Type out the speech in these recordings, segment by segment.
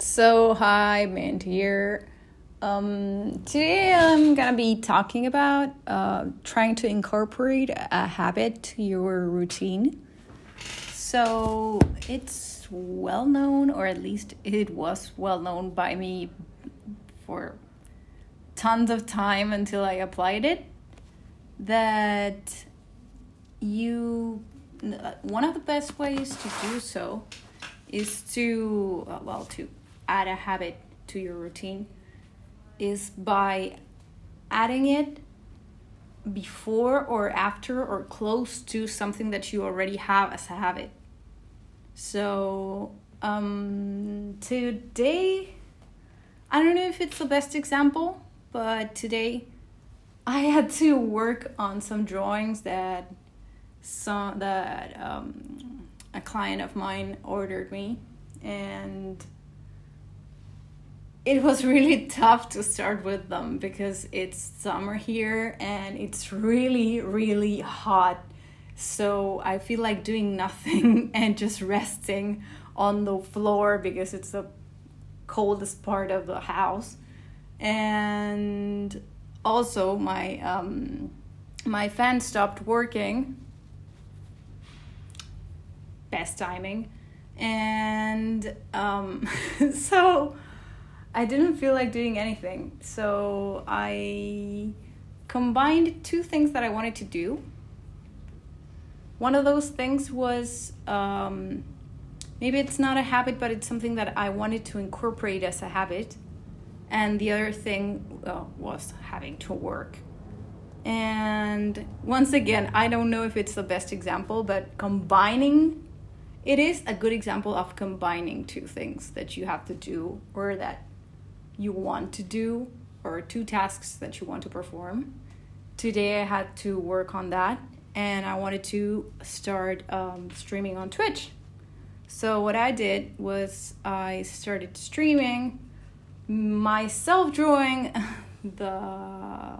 So, hi, Mint here. Um, today I'm gonna be talking about uh, trying to incorporate a habit to your routine. So, it's well known, or at least it was well known by me for tons of time until I applied it, that you, one of the best ways to do so is to, uh, well, to add a habit to your routine is by adding it before or after or close to something that you already have as a habit. So, um, today, I don't know if it's the best example, but today I had to work on some drawings that some that um, a client of mine ordered me, and it was really tough to start with them because it's summer here and it's really really hot. So i feel like doing nothing and just resting on the floor because it's the coldest part of the house. And also my um, my fan stopped working. Best timing. And um, so I didn't feel like doing anything. So I combined two things that I wanted to do. One of those things was um, maybe it's not a habit, but it's something that I wanted to incorporate as a habit. And the other thing well, was having to work. And once again, I don't know if it's the best example, but combining it is a good example of combining two things that you have to do or that you want to do or two tasks that you want to perform. Today I had to work on that and I wanted to start um, streaming on Twitch. So, what I did was I started streaming myself drawing the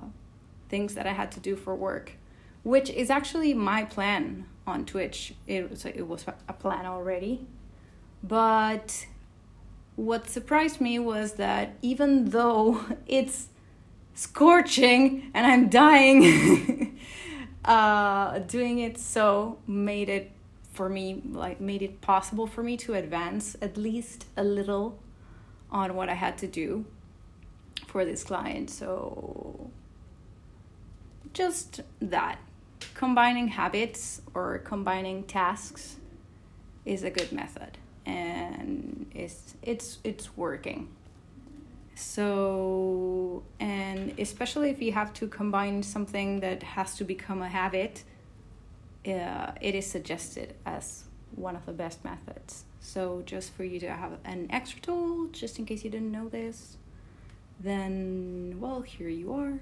things that I had to do for work, which is actually my plan on Twitch. It was, it was a plan already. But what surprised me was that even though it's scorching and I'm dying, uh, doing it so made it for me like made it possible for me to advance at least a little on what I had to do for this client. So just that combining habits or combining tasks is a good method and it's it's it's working. So and especially if you have to combine something that has to become a habit uh, it is suggested as one of the best methods. So just for you to have an extra tool just in case you didn't know this then well here you are.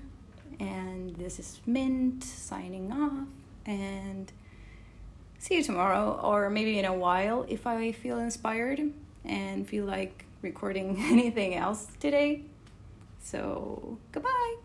And this is mint signing off and see you tomorrow or maybe in a while if I feel inspired and feel like recording anything else today. So, goodbye.